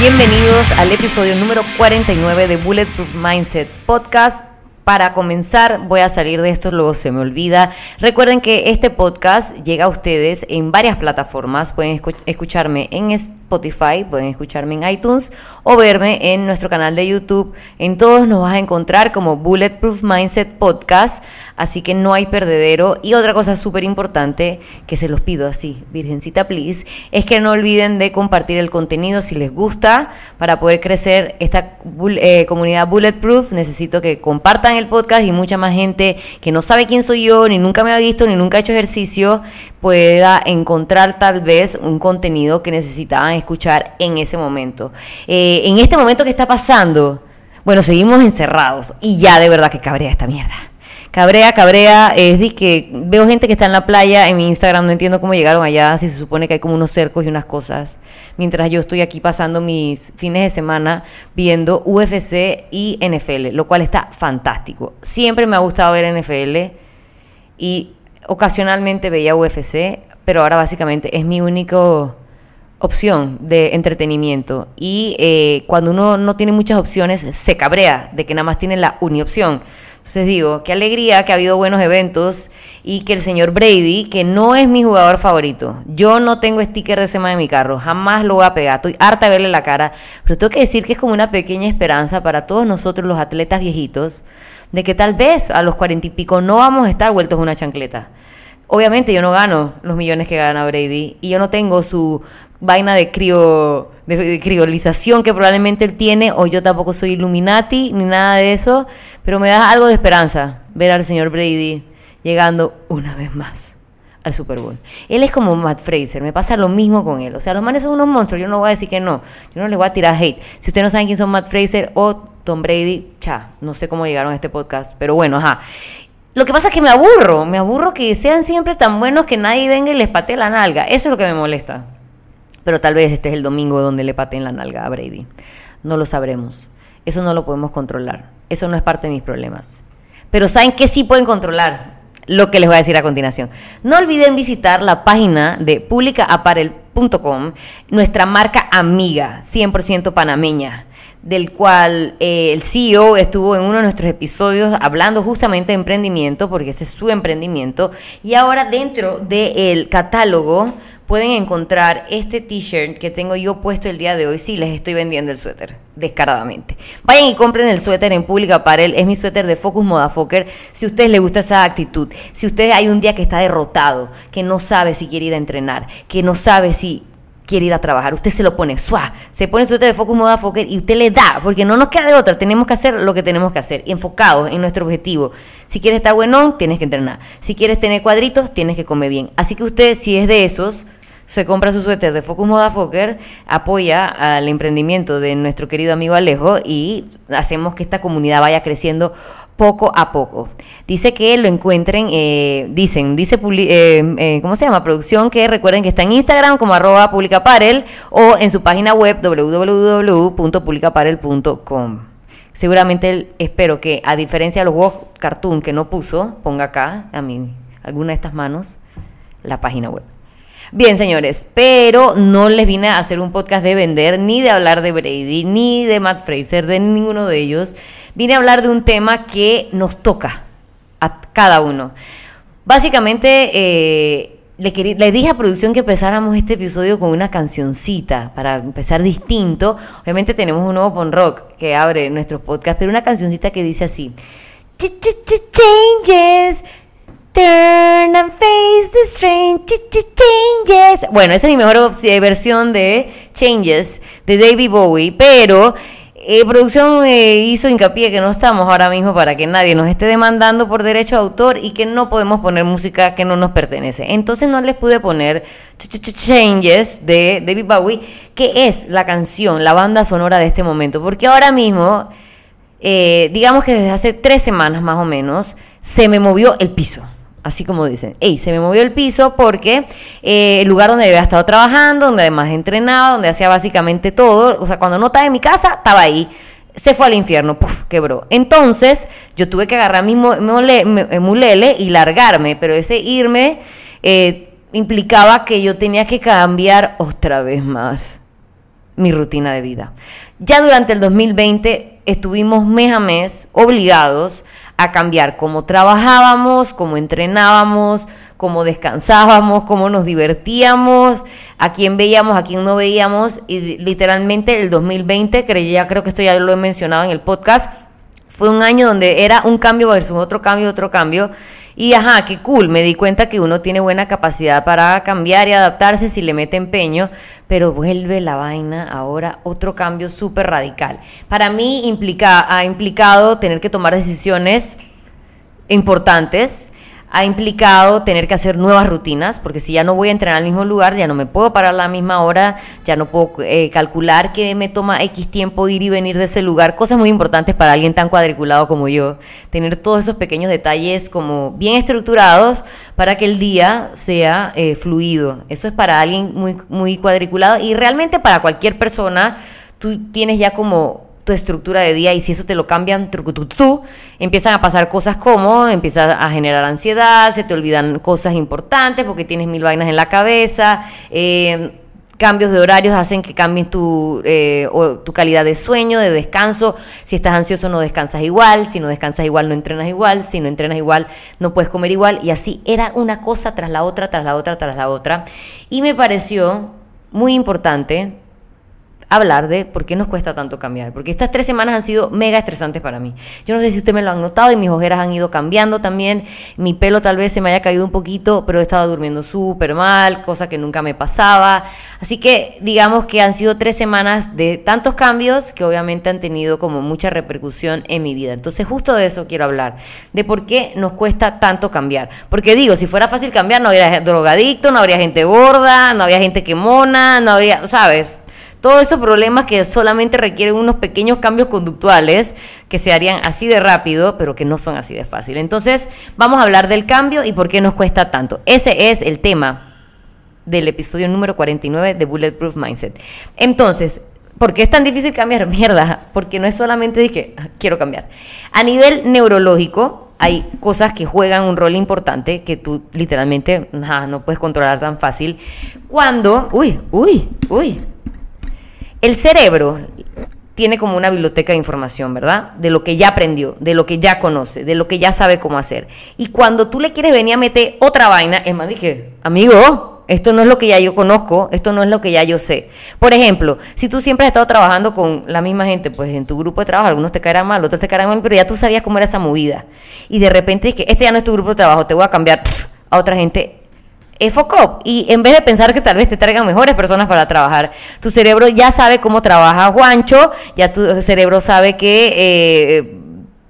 Bienvenidos al episodio número 49 de Bulletproof Mindset Podcast. Para comenzar, voy a salir de esto, luego se me olvida. Recuerden que este podcast llega a ustedes en varias plataformas. Pueden escucharme en Spotify, pueden escucharme en iTunes o verme en nuestro canal de YouTube. En todos nos vas a encontrar como Bulletproof Mindset Podcast, así que no hay perdedero. Y otra cosa súper importante que se los pido así, virgencita please, es que no olviden de compartir el contenido si les gusta para poder crecer esta eh, comunidad Bulletproof. Necesito que compartan el podcast y mucha más gente que no sabe quién soy yo, ni nunca me ha visto, ni nunca ha hecho ejercicio, pueda encontrar tal vez un contenido que necesitaban escuchar en ese momento. Eh, en este momento que está pasando, bueno, seguimos encerrados y ya de verdad que cabrea esta mierda. Cabrea, cabrea, es de que veo gente que está en la playa en mi Instagram, no entiendo cómo llegaron allá, si se supone que hay como unos cercos y unas cosas, mientras yo estoy aquí pasando mis fines de semana viendo UFC y NFL, lo cual está fantástico. Siempre me ha gustado ver NFL y ocasionalmente veía UFC, pero ahora básicamente es mi único opción de entretenimiento y eh, cuando uno no tiene muchas opciones se cabrea de que nada más tiene la uniopción. Entonces digo, qué alegría que ha habido buenos eventos y que el señor Brady, que no es mi jugador favorito, yo no tengo sticker de semana en mi carro, jamás lo voy a pegar, estoy harta de verle la cara, pero tengo que decir que es como una pequeña esperanza para todos nosotros los atletas viejitos, de que tal vez a los cuarenta y pico no vamos a estar vueltos una chancleta. Obviamente yo no gano los millones que gana Brady y yo no tengo su vaina de, de, criolización que probablemente él tiene, o yo tampoco soy Illuminati ni nada de eso, pero me da algo de esperanza ver al señor Brady llegando una vez más al Super Bowl. Él es como Matt Fraser, me pasa lo mismo con él. O sea, los manes son unos monstruos, yo no voy a decir que no, yo no les voy a tirar hate. Si ustedes no saben quién son Matt Fraser o Tom Brady, cha, no sé cómo llegaron a este podcast, pero bueno, ajá. Lo que pasa es que me aburro, me aburro que sean siempre tan buenos que nadie venga y les patee la nalga. Eso es lo que me molesta. Pero tal vez este es el domingo donde le pateen la nalga a Brady. No lo sabremos. Eso no lo podemos controlar. Eso no es parte de mis problemas. Pero ¿saben qué sí pueden controlar? Lo que les voy a decir a continuación. No olviden visitar la página de publicaapparel.com, nuestra marca amiga, 100% panameña del cual eh, el CEO estuvo en uno de nuestros episodios hablando justamente de emprendimiento, porque ese es su emprendimiento, y ahora dentro del catálogo pueden encontrar este t-shirt que tengo yo puesto el día de hoy. Sí, les estoy vendiendo el suéter, descaradamente. Vayan y compren el suéter en Pública Apparel. Es mi suéter de Focus Modafoker. Si a ustedes les gusta esa actitud, si usted hay un día que está derrotado, que no sabe si quiere ir a entrenar, que no sabe si quiere ir a trabajar. Usted se lo pone, suá, se pone su de Focus Moda Fokker y usted le da, porque no nos queda de otra. Tenemos que hacer lo que tenemos que hacer, enfocados en nuestro objetivo. Si quieres estar buenón, tienes que entrenar. Si quieres tener cuadritos, tienes que comer bien. Así que usted, si es de esos, se compra su suéter de Focus Moda Fokker, apoya al emprendimiento de nuestro querido amigo Alejo y hacemos que esta comunidad vaya creciendo poco a poco. Dice que lo encuentren, eh, dicen, dice, eh, eh, ¿cómo se llama? Producción, que recuerden que está en Instagram como arroba publicaparel o en su página web www.publicaparel.com. Seguramente espero que, a diferencia de los juegos cartoon que no puso, ponga acá, a mí, alguna de estas manos, la página web. Bien, señores, pero no les vine a hacer un podcast de vender, ni de hablar de Brady, ni de Matt Fraser, de ninguno de ellos. Vine a hablar de un tema que nos toca a cada uno. Básicamente, eh, le, dije a producción que empezáramos este episodio con una cancioncita para empezar distinto. Obviamente tenemos un nuevo pon rock que abre nuestro podcast, pero una cancioncita que dice así. Changes, Turn and face the strange changes. Bueno, esa es mi mejor eh, versión de Changes de David Bowie, pero eh, producción eh, hizo hincapié que no estamos ahora mismo para que nadie nos esté demandando por derecho de autor y que no podemos poner música que no nos pertenece. Entonces no les pude poner Changes de David Bowie, que es la canción, la banda sonora de este momento, porque ahora mismo, digamos que desde hace tres semanas más o menos, se me movió el piso. Así como dicen, hey, se me movió el piso porque eh, el lugar donde había estado trabajando, donde además entrenaba, donde hacía básicamente todo, o sea, cuando no estaba en mi casa, estaba ahí. Se fue al infierno, puf, quebró. Entonces, yo tuve que agarrar mi mulele y largarme, pero ese irme eh, implicaba que yo tenía que cambiar otra vez más mi rutina de vida. Ya durante el 2020 estuvimos mes a mes obligados a cambiar cómo trabajábamos, cómo entrenábamos, cómo descansábamos, cómo nos divertíamos, a quién veíamos, a quién no veíamos. Y literalmente el 2020, creía, creo que esto ya lo he mencionado en el podcast, fue un año donde era un cambio versus otro cambio, otro cambio. Y ajá, qué cool, me di cuenta que uno tiene buena capacidad para cambiar y adaptarse si le mete empeño, pero vuelve la vaina ahora otro cambio súper radical. Para mí implica, ha implicado tener que tomar decisiones importantes ha implicado tener que hacer nuevas rutinas, porque si ya no voy a entrenar al mismo lugar, ya no me puedo parar a la misma hora, ya no puedo eh, calcular que me toma X tiempo ir y venir de ese lugar, cosas muy importantes para alguien tan cuadriculado como yo, tener todos esos pequeños detalles como bien estructurados para que el día sea eh, fluido. Eso es para alguien muy, muy cuadriculado y realmente para cualquier persona, tú tienes ya como estructura de día y si eso te lo cambian, tú, empiezan a pasar cosas como, empiezas a generar ansiedad, se te olvidan cosas importantes porque tienes mil vainas en la cabeza, eh, cambios de horarios hacen que cambies tu, eh, tu calidad de sueño, de descanso. Si estás ansioso no descansas igual, si no descansas igual no entrenas igual, si no entrenas igual no puedes comer igual. Y así era una cosa tras la otra, tras la otra, tras la otra. Y me pareció muy importante hablar de por qué nos cuesta tanto cambiar. Porque estas tres semanas han sido mega estresantes para mí. Yo no sé si usted me lo han notado y mis ojeras han ido cambiando también. Mi pelo tal vez se me haya caído un poquito, pero he estado durmiendo súper mal, cosa que nunca me pasaba. Así que digamos que han sido tres semanas de tantos cambios que obviamente han tenido como mucha repercusión en mi vida. Entonces justo de eso quiero hablar, de por qué nos cuesta tanto cambiar. Porque digo, si fuera fácil cambiar, no habría drogadicto, no habría gente gorda, no habría gente que mona, no habría, ¿sabes? Todos esos problemas que solamente requieren unos pequeños cambios conductuales que se harían así de rápido, pero que no son así de fácil. Entonces, vamos a hablar del cambio y por qué nos cuesta tanto. Ese es el tema del episodio número 49 de Bulletproof Mindset. Entonces, ¿por qué es tan difícil cambiar? Mierda, porque no es solamente que ah, quiero cambiar. A nivel neurológico, hay cosas que juegan un rol importante que tú literalmente no puedes controlar tan fácil. Cuando, uy, uy, uy, el cerebro tiene como una biblioteca de información, ¿verdad? De lo que ya aprendió, de lo que ya conoce, de lo que ya sabe cómo hacer. Y cuando tú le quieres venir a meter otra vaina, es más, dije, amigo, esto no es lo que ya yo conozco, esto no es lo que ya yo sé. Por ejemplo, si tú siempre has estado trabajando con la misma gente, pues en tu grupo de trabajo, algunos te caerán mal, otros te caerán mal, pero ya tú sabías cómo era esa movida. Y de repente que este ya no es tu grupo de trabajo, te voy a cambiar a otra gente Focop. Y en vez de pensar que tal vez te traigan mejores personas para trabajar, tu cerebro ya sabe cómo trabaja Juancho, ya tu cerebro sabe que eh,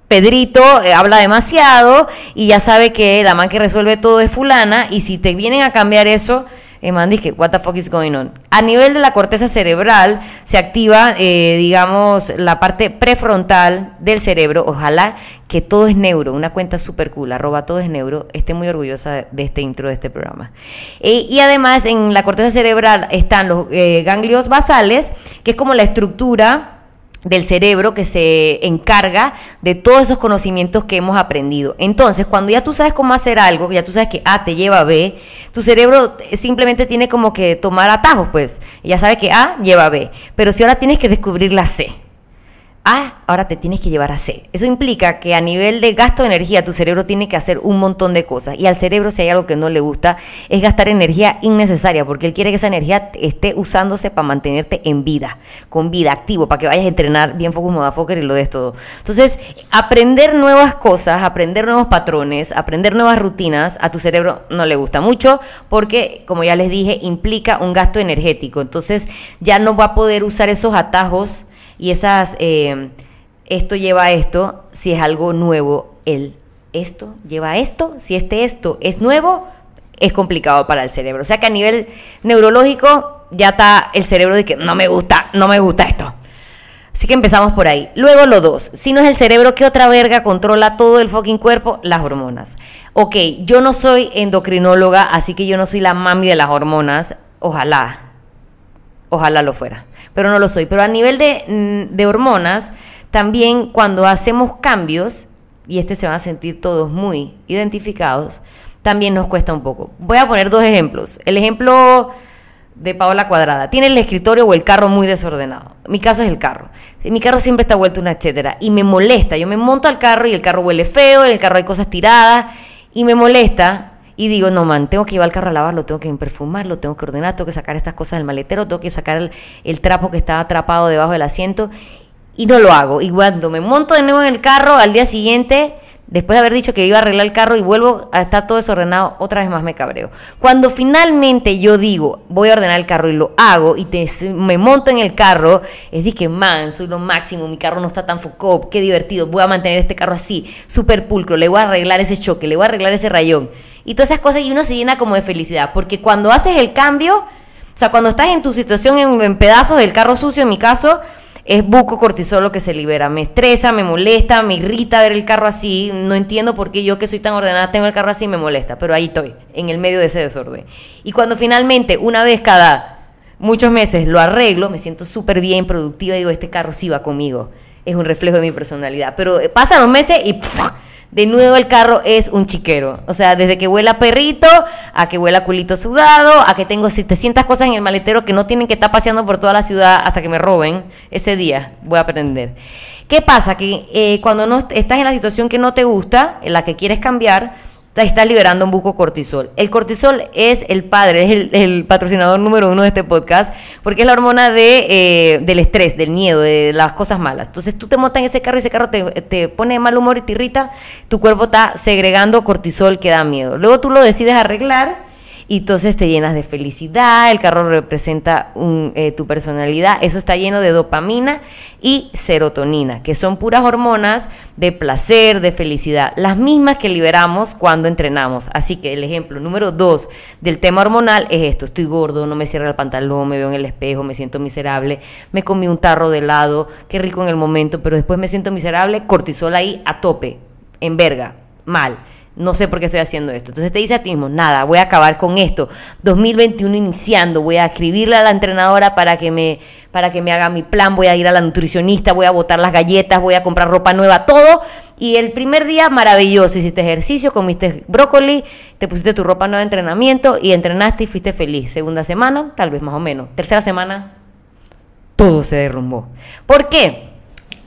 Pedrito eh, habla demasiado y ya sabe que la man que resuelve todo es fulana y si te vienen a cambiar eso, eh, man, dije, what the fuck is going on? A nivel de la corteza cerebral se activa, eh, digamos, la parte prefrontal del cerebro. Ojalá que todo es neuro, una cuenta súper cool, arroba todo es neuro. Esté muy orgullosa de este intro de este programa. Eh, y además en la corteza cerebral están los eh, ganglios basales, que es como la estructura del cerebro que se encarga de todos esos conocimientos que hemos aprendido. Entonces, cuando ya tú sabes cómo hacer algo, ya tú sabes que A te lleva a B, tu cerebro simplemente tiene como que tomar atajos, pues. Ya sabe que A lleva a B. Pero si ahora tienes que descubrir la C, a, ahora te tienes que llevar a C. Eso implica que a nivel de gasto de energía tu cerebro tiene que hacer un montón de cosas. Y al cerebro si hay algo que no le gusta es gastar energía innecesaria, porque él quiere que esa energía esté usándose para mantenerte en vida, con vida, activo, para que vayas a entrenar bien focus, motherfucker y lo des todo. Entonces, aprender nuevas cosas, aprender nuevos patrones, aprender nuevas rutinas, a tu cerebro no le gusta mucho, porque, como ya les dije, implica un gasto energético. Entonces, ya no va a poder usar esos atajos y esas, eh, esto lleva a esto, si es algo nuevo, el esto lleva a esto, si este esto es nuevo, es complicado para el cerebro. O sea que a nivel neurológico ya está el cerebro de que no me gusta, no me gusta esto. Así que empezamos por ahí. Luego lo dos, si no es el cerebro, ¿qué otra verga controla todo el fucking cuerpo? Las hormonas. Ok, yo no soy endocrinóloga, así que yo no soy la mami de las hormonas. Ojalá, ojalá lo fuera pero no lo soy. Pero a nivel mm, de, hormonas, también cuando hacemos cambios, y este se van a sentir todos muy identificados, también nos cuesta un poco. Voy a poner dos ejemplos. El ejemplo de Paola Cuadrada. Tiene el escritorio o el carro muy desordenado. Mi caso es el carro. Mi carro siempre está vuelto una etcétera. Y me molesta. Yo me monto al carro y el carro huele feo, en el carro hay cosas tiradas. Y me molesta. Y digo, no, man, tengo que llevar el carro a lavarlo, tengo que perfumarlo, tengo que ordenar, tengo que sacar estas cosas del maletero, tengo que sacar el, el trapo que está atrapado debajo del asiento. Y no lo hago. Y cuando me monto de nuevo en el carro, al día siguiente después de haber dicho que iba a arreglar el carro y vuelvo a estar todo desordenado, otra vez más me cabreo. Cuando finalmente yo digo, voy a ordenar el carro y lo hago y te, me monto en el carro, es de que, man, soy lo máximo, mi carro no está tan focado, qué divertido, voy a mantener este carro así, súper pulcro, le voy a arreglar ese choque, le voy a arreglar ese rayón. Y todas esas cosas y uno se llena como de felicidad, porque cuando haces el cambio, o sea, cuando estás en tu situación en, en pedazos del carro sucio, en mi caso, es buco cortisol lo que se libera. Me estresa, me molesta, me irrita ver el carro así. No entiendo por qué yo que soy tan ordenada tengo el carro así y me molesta, pero ahí estoy, en el medio de ese desorden. Y cuando finalmente, una vez cada muchos meses lo arreglo, me siento súper bien, productiva digo, este carro sí va conmigo. Es un reflejo de mi personalidad. Pero pasan los meses y de nuevo el carro es un chiquero. O sea, desde que huela perrito, a que huela culito sudado, a que tengo 700 cosas en el maletero que no tienen que estar paseando por toda la ciudad hasta que me roben, ese día voy a aprender. ¿Qué pasa? Que eh, cuando no estás en la situación que no te gusta, en la que quieres cambiar, está liberando un buco cortisol. El cortisol es el padre, es el, patrocinador número uno de este podcast, porque es la hormona de, eh, del estrés, del miedo, de las cosas malas. Entonces tú te montas en ese carro y ese carro te, te pone de mal humor y te irrita, tu cuerpo está segregando cortisol que da miedo. Luego tú lo decides arreglar y entonces te llenas de felicidad, el carro representa eh, tu personalidad, eso está lleno de dopamina y serotonina, que son puras hormonas de placer, de felicidad, las mismas que liberamos cuando entrenamos. Así que el ejemplo número dos del tema hormonal es esto, estoy gordo, no me cierra el pantalón, me veo en el espejo, me siento miserable, me comí un tarro de helado, qué rico en el momento, pero después me siento miserable, cortisol ahí a tope, en verga, mal no sé por qué estoy haciendo esto. Entonces te dice a ti mismo, nada, voy a acabar con esto. 2021 iniciando, voy a escribirle a la entrenadora para que me para que me haga mi plan, voy a ir a la nutricionista, voy a botar las galletas, voy a comprar ropa nueva, todo. Y el primer día maravilloso, hiciste ejercicio, comiste brócoli, te pusiste tu ropa nueva de entrenamiento y entrenaste y fuiste feliz. Segunda semana, tal vez más o menos. Tercera semana, todo se derrumbó. ¿Por qué?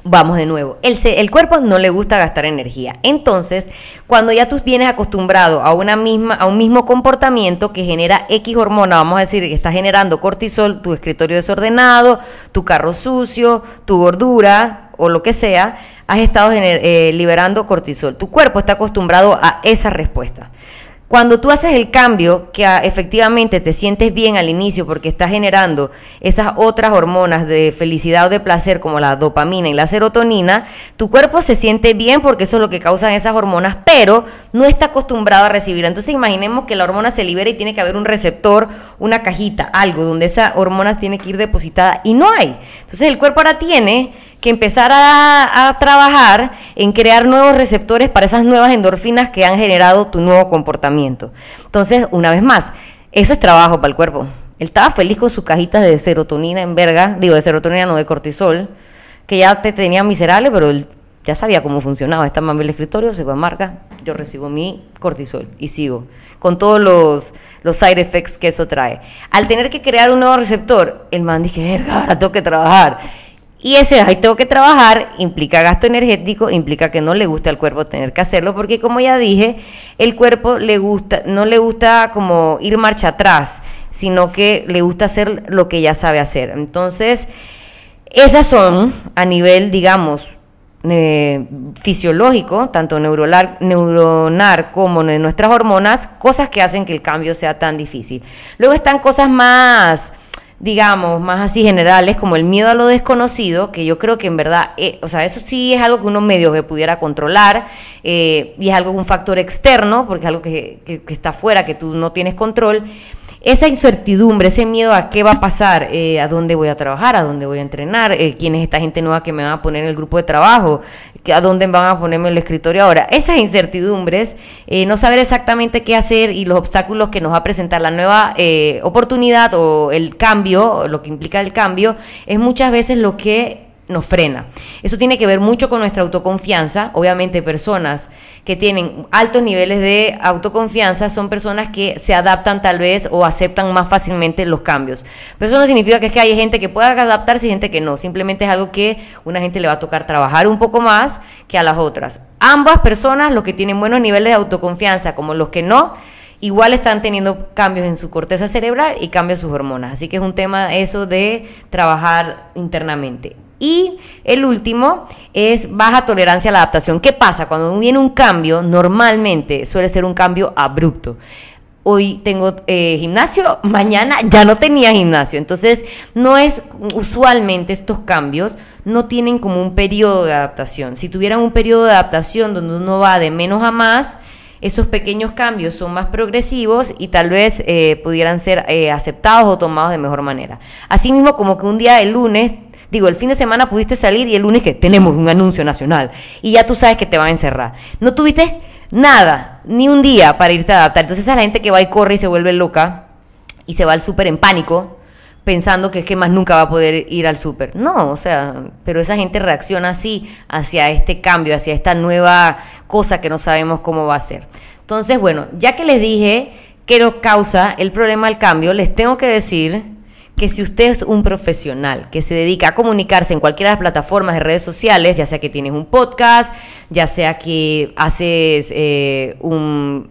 Vamos de nuevo, el, cuerpo no le gusta gastar energía. Entonces, cuando ya tú vienes acostumbrado a, una misma, a un mismo comportamiento que genera X hormona, vamos a decir que está generando cortisol, tu escritorio desordenado, tu carro sucio, tu gordura o lo que sea, has estado eh, liberando cortisol. Tu cuerpo está acostumbrado a esa respuesta. Cuando tú haces el cambio, que ah, efectivamente te sientes bien al inicio porque estás generando esas otras hormonas de felicidad o de placer como la dopamina y la serotonina, tu cuerpo se siente bien porque eso es lo que causan esas hormonas, pero no está acostumbrado a recibir. Entonces imaginemos que la hormona se libera y tiene que haber un receptor, una cajita, algo donde esa hormona tiene que ir depositada y no hay. Entonces el cuerpo ahora tiene que empezar a, trabajar en crear nuevos receptores para esas nuevas endorfinas que han generado tu nuevo comportamiento. Entonces, una vez más, eso es trabajo para el cuerpo. Él estaba feliz con sus cajitas de serotonina en verga, digo de serotonina, no de cortisol, que ya te tenía miserable, pero él ya sabía cómo funcionaba. Está en el escritorio, se va a marca, yo recibo mi cortisol y sigo, con todos los, los side effects que eso trae. Al tener que crear un nuevo receptor, el man dije, verga, ahora tengo que trabajar y ese ahí tengo que trabajar implica gasto energético, implica que no le gusta al cuerpo tener que hacerlo, porque como ya dije, el cuerpo le gusta, no le gusta como ir marcha atrás, sino que le gusta hacer lo que ya sabe hacer. Entonces, esas son a nivel, digamos, eh, fisiológico, tanto neuronal, neuronal como de nuestras hormonas, cosas que hacen que el cambio sea tan difícil. Luego están cosas más digamos, más así generales, como el miedo a lo desconocido, que yo creo que en verdad, eh, o sea, eso sí es algo que uno medio que pudiera controlar, eh, y es algo, un factor externo, porque es algo que, que, está fuera, que tú no tienes control. Esa incertidumbre, ese miedo a qué va a pasar, eh, a dónde voy a trabajar, a dónde voy a entrenar, quién es esta gente nueva que me va a poner en el grupo de trabajo, a dónde van a ponerme el escritorio ahora. Esas incertidumbres, no saber exactamente qué hacer y los obstáculos que nos va a presentar la nueva oportunidad o el cambio, lo que implica el cambio, es muchas veces lo que nos frena. Eso tiene que ver mucho con nuestra autoconfianza. Obviamente personas que tienen altos niveles de autoconfianza son personas que se adaptan tal vez o aceptan más fácilmente los cambios. Pero eso no significa que es que hay gente que pueda adaptarse y gente que no. Simplemente es algo que una gente le va a tocar trabajar un poco más que a las otras. Ambas personas, los que tienen buenos niveles de autoconfianza como los que no, igual están teniendo cambios en su corteza cerebral y cambios en sus hormonas. Así que es un tema eso de trabajar internamente. Y el último es baja tolerancia a la adaptación. ¿Qué pasa? Cuando viene un cambio, normalmente suele ser un cambio abrupto. Hoy tengo eh, gimnasio, mañana ya no tenía gimnasio. Entonces, no es usualmente estos cambios no tienen como un periodo de adaptación. Si tuvieran un periodo de adaptación donde uno va de menos a más, esos pequeños cambios son más progresivos y tal vez eh, pudieran ser eh, aceptados o tomados de mejor manera. Asimismo, como que un día el lunes, digo, el fin de semana pudiste salir y el lunes que tenemos un anuncio nacional y ya tú sabes que te van a encerrar. No tuviste nada, ni un día para irte a adaptar. Entonces a la gente que va y corre y se vuelve loca y se va al súper en pánico, pensando que es que más nunca va a poder ir al súper. No, o sea, pero esa gente reacciona así hacia este cambio, hacia esta nueva cosa que no sabemos cómo va a ser. Entonces, bueno, ya que les dije que lo causa el problema del cambio, les tengo que decir que si usted es un profesional que se dedica a comunicarse en cualquiera de las plataformas de redes sociales, ya sea que tienes un podcast, ya sea que haces eh, un,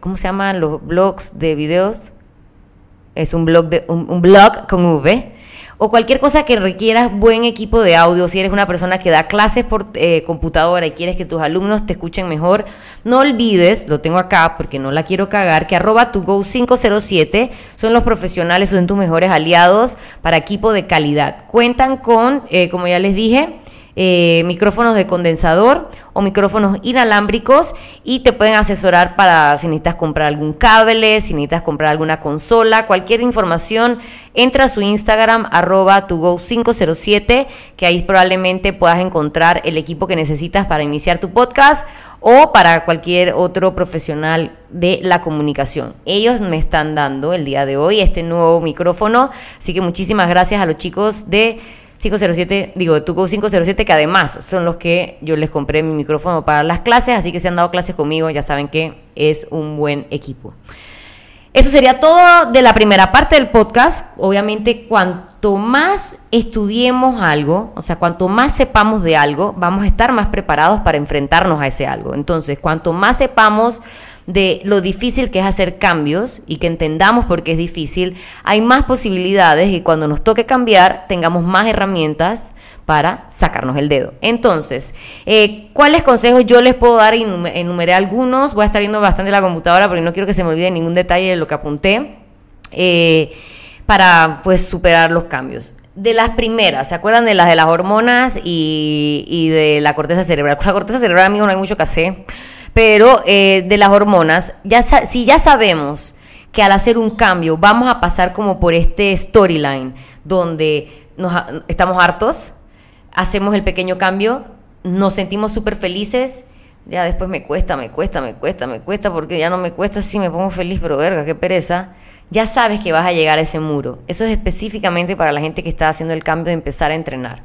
¿cómo se llaman los blogs de videos? es un blog, de, un, blog con V, o cualquier cosa que requieras buen equipo de audio, si eres una persona que da clases por eh, computadora y quieres que tus alumnos te escuchen mejor, no olvides, lo tengo acá porque no la quiero cagar, que arroba tu go 507 son los profesionales, son tus mejores aliados para equipo de calidad. Cuentan con, eh, como ya les dije, eh, micrófonos de condensador o micrófonos inalámbricos y te pueden asesorar para si necesitas comprar algún cable, si necesitas comprar alguna consola, cualquier información, entra a su Instagram arroba tugo507 que ahí probablemente puedas encontrar el equipo que necesitas para iniciar tu podcast o para cualquier otro profesional de la comunicación. Ellos me están dando el día de hoy este nuevo micrófono, así que muchísimas gracias a los chicos de 507, digo, Tuco 507, que además son los que yo les compré mi micrófono para las clases, así que si han dado clases conmigo, ya saben que es un buen equipo. Eso sería todo de la primera parte del podcast. Obviamente, cuanto más estudiemos algo, o sea, cuanto más sepamos de algo, vamos a estar más preparados para enfrentarnos a ese algo. Entonces, cuanto más sepamos de lo difícil que es hacer cambios y que entendamos por qué es difícil, hay más posibilidades y cuando nos toque cambiar tengamos más herramientas para sacarnos el dedo. Entonces, eh, ¿cuáles consejos yo les puedo dar? Enumeré algunos, voy a estar viendo bastante la computadora porque no quiero que se me olvide ningún detalle de lo que apunté eh, para pues superar los cambios de las primeras, ¿se acuerdan de las de las hormonas y, y de la corteza cerebral? Con la corteza cerebral, amigo, no hay mucho que hacer. Pero eh, de las hormonas, ya si ya sabemos que al hacer un cambio vamos a pasar como por este storyline donde nos, estamos hartos, hacemos el pequeño cambio, nos sentimos súper felices, ya después me cuesta, me cuesta, me cuesta, me cuesta, porque ya no me cuesta, sí me pongo feliz, pero verga, qué pereza. Ya sabes que vas a llegar a ese muro. Eso es específicamente para la gente que está haciendo el cambio de empezar a entrenar.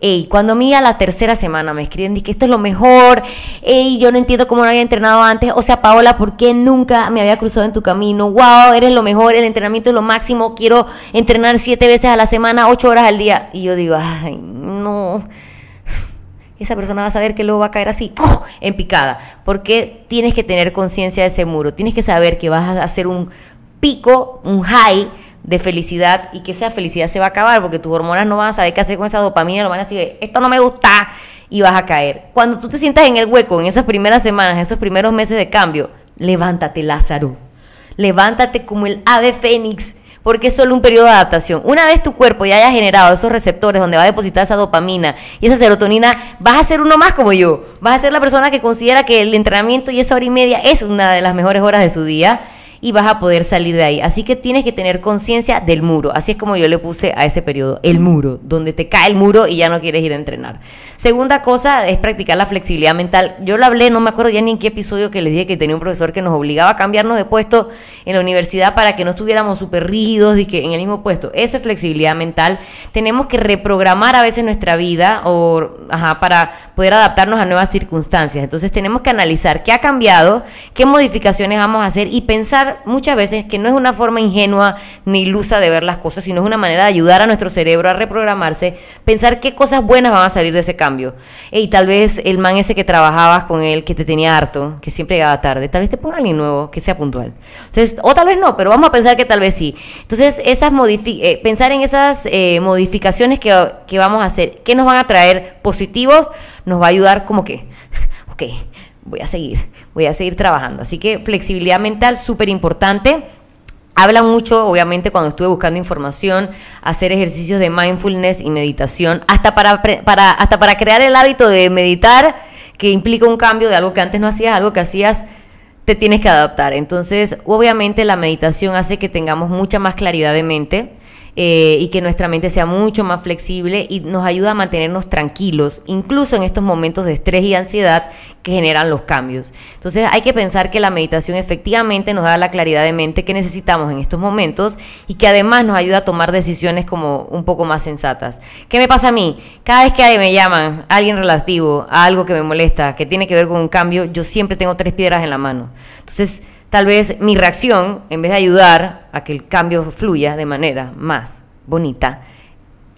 Ey, cuando a mí a la tercera semana me escriben que esto es lo mejor, ey, yo no entiendo cómo no había entrenado antes, o sea, Paola, ¿por qué nunca me había cruzado en tu camino? Wow, eres lo mejor, el entrenamiento es lo máximo, quiero entrenar siete veces a la semana, ocho horas al día. Y yo digo, ay, no, esa persona va a saber que luego va a caer así, en picada, porque tienes que tener conciencia de ese muro, tienes que saber que vas a hacer un pico, un high, de felicidad y que esa felicidad se va a acabar porque tus hormonas no van a saber qué hacer con esa dopamina, lo van a decir, esto no me gusta y vas a caer. Cuando tú te sientas en el hueco, en esas primeras semanas, esos primeros meses de cambio, levántate, Lázaro. Levántate como el ave fénix, porque es solo un periodo de adaptación. Una vez tu cuerpo ya haya generado esos receptores donde va a depositar esa dopamina y esa serotonina, vas a ser uno más como yo. Vas a ser la persona que considera que el entrenamiento y esa hora y media es una de las mejores horas de su día y vas a poder salir de ahí. Así que tienes que tener conciencia del muro. Así es como yo le puse a ese periodo, el muro, donde te cae el muro y ya no quieres ir a entrenar. Segunda cosa es practicar la flexibilidad mental. Yo lo hablé, no me acuerdo ya ni en qué episodio que les dije que tenía un profesor que nos obligaba a cambiarnos de puesto en la universidad para que no estuviéramos súper rígidos y que en el mismo puesto. Eso es flexibilidad mental. Tenemos que reprogramar a veces nuestra vida o, para poder adaptarnos a nuevas circunstancias. Entonces tenemos que analizar qué ha cambiado, qué modificaciones vamos a hacer y pensar muchas veces que no es una forma ingenua ni ilusa de ver las cosas, sino es una manera de ayudar a nuestro cerebro a reprogramarse, pensar qué cosas buenas van a salir de ese cambio. Y tal vez el man ese que trabajabas con él, que te tenía harto, que siempre llegaba tarde, tal vez te ponga alguien nuevo que sea puntual. Entonces, o tal vez no, pero vamos a pensar que tal vez sí. Entonces, esas eh, pensar en esas eh, modificaciones que, que vamos a hacer, que nos van a traer positivos, nos va a ayudar como que, ok, voy a seguir, voy a seguir trabajando. Así que flexibilidad mental, súper importante. Hablan mucho, obviamente, cuando estuve buscando información, hacer ejercicios de mindfulness y meditación, hasta para, para, hasta para crear el hábito de meditar, que implica un cambio de algo que antes no hacías, algo que hacías, te tienes que adaptar. Entonces, obviamente, la meditación hace que tengamos mucha más claridad de mente eh, y que nuestra mente sea mucho más flexible y nos ayuda a mantenernos tranquilos, incluso en estos momentos de estrés y ansiedad que generan los cambios. Entonces hay que pensar que la meditación efectivamente nos da la claridad de mente que necesitamos en estos momentos y que además nos ayuda a tomar decisiones como un poco más sensatas. ¿Qué me pasa a mí? Cada vez que me llaman alguien relativo a algo que me molesta, que tiene que ver con un cambio, yo siempre tengo tres piedras en la mano. Entonces, tal vez mi reacción, en vez de ayudar a que el cambio fluya de manera más bonita,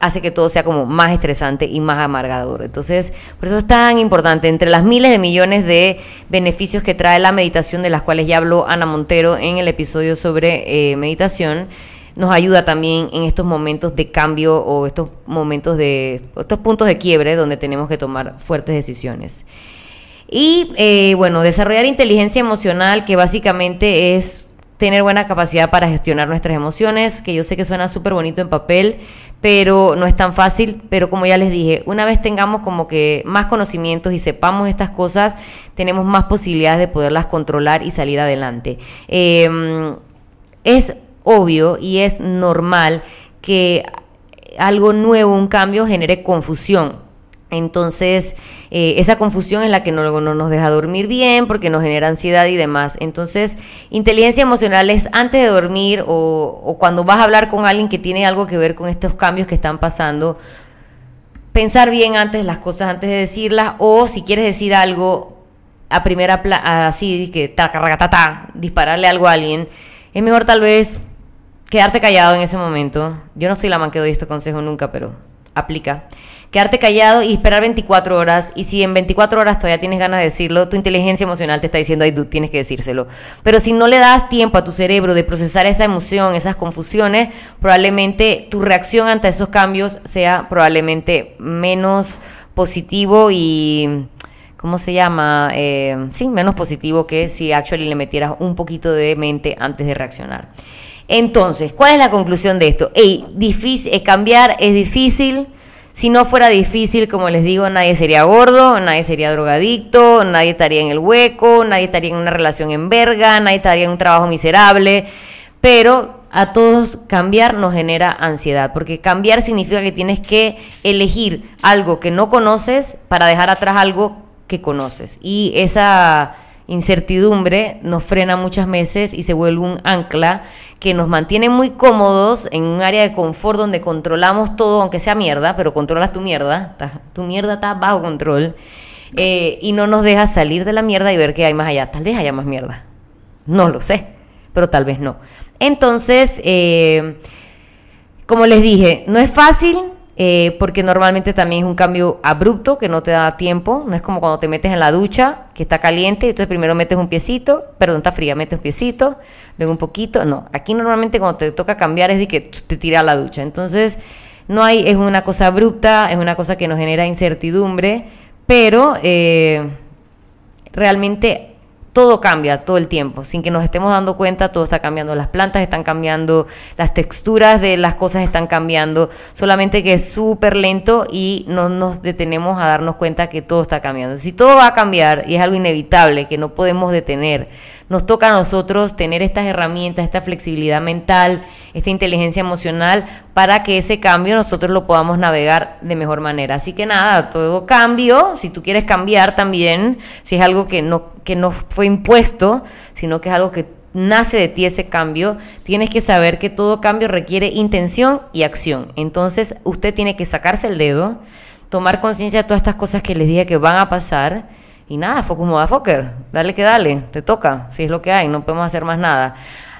hace que todo sea como más estresante y más amargador. Entonces, por eso es tan importante, entre las miles de millones de beneficios que trae la meditación, de las cuales ya habló Ana Montero en el episodio sobre eh, meditación, nos ayuda también en estos momentos de cambio o estos momentos de, estos puntos de quiebre donde tenemos que tomar fuertes decisiones. Y eh, bueno, desarrollar inteligencia emocional, que básicamente es tener buena capacidad para gestionar nuestras emociones, que yo sé que suena súper bonito en papel, pero no es tan fácil, pero como ya les dije, una vez tengamos como que más conocimientos y sepamos estas cosas, tenemos más posibilidades de poderlas controlar y salir adelante. Em, es obvio y es normal que algo nuevo, un cambio, genere confusión. Entonces, eh, esa confusión es la que no, no, nos deja dormir bien porque nos genera ansiedad y demás. Entonces, inteligencia emocional es antes de dormir o, cuando vas a hablar con alguien que tiene algo que ver con estos cambios que están pasando, pensar bien antes las cosas, antes de decirlas, o si quieres decir algo a primera, así, que ta, ta, dispararle algo a alguien, es mejor tal vez quedarte callado en ese momento. Yo no soy la man que doy este consejo nunca, pero aplica quedarte callado y esperar 24 horas. Y si en 24 horas todavía tienes ganas de decirlo, tu inteligencia emocional te está diciendo, ay, tú tienes que decírselo. Pero si no le das tiempo a tu cerebro de procesar esa emoción, esas confusiones, probablemente tu reacción ante esos cambios sea probablemente menos positivo y... ¿Cómo se llama? Eh, sí, menos positivo que si actually le metieras un poquito de mente antes de reaccionar. Entonces, ¿cuál es la conclusión de esto? Hey, difícil, eh, cambiar es difícil, si no fuera difícil, como les digo, nadie sería gordo, nadie sería drogadicto, nadie estaría en el hueco, nadie estaría en una relación en verga, nadie estaría en un trabajo miserable. Pero a todos cambiar nos genera ansiedad, porque cambiar significa que tienes que elegir algo que no conoces para dejar atrás algo que conoces. Y esa incertidumbre nos frena muchas veces y se vuelve un ancla que nos mantiene muy cómodos en un área de confort donde controlamos todo, aunque sea mierda, pero controlas tu mierda, tu mierda está bajo control, eh, y no nos deja salir de la mierda y ver qué hay más allá. Tal vez haya más mierda, no lo sé, pero tal vez no. Entonces, eh, como les dije, no es fácil, eh, porque normalmente también es un cambio abrupto que no te da tiempo, no es como cuando te metes en la ducha que está caliente, entonces primero metes un piecito, perdón, está fría, metes un piecito, luego un poquito, no, aquí normalmente cuando te toca cambiar es de que te tira a la ducha, entonces no hay, es una cosa abrupta, es una cosa que nos genera incertidumbre, pero eh, realmente todo cambia todo el tiempo, sin que nos estemos dando cuenta, todo está cambiando, las plantas están cambiando, las texturas de las cosas están cambiando, solamente que es súper lento y no nos detenemos a darnos cuenta que todo está cambiando. Si todo va a cambiar y es algo inevitable que no podemos detener, nos toca a nosotros tener estas herramientas, esta flexibilidad mental, esta inteligencia emocional para que ese cambio nosotros lo podamos navegar de mejor manera. Así que nada, todo cambio, si tú quieres cambiar también, si es algo que no, que no fue impuesto, sino que es algo que nace de ti ese cambio, tienes que saber que todo cambio requiere intención y acción. Entonces usted tiene que sacarse el dedo, tomar conciencia de todas estas cosas que les dije que van a pasar y nada, fue como a Fokker, dale que dale, te toca, si es lo que hay, no podemos hacer más nada.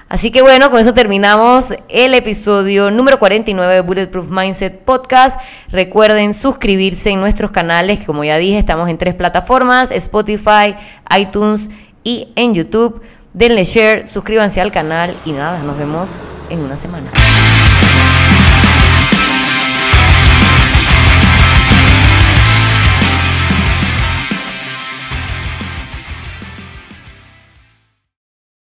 Así que bueno, con eso terminamos el episodio número 49 de Bulletproof Mindset Podcast. Recuerden suscribirse en nuestros canales, como ya dije, estamos en tres plataformas, Spotify, iTunes y en YouTube. Denle share, suscríbanse al canal y nada, nos vemos en una semana.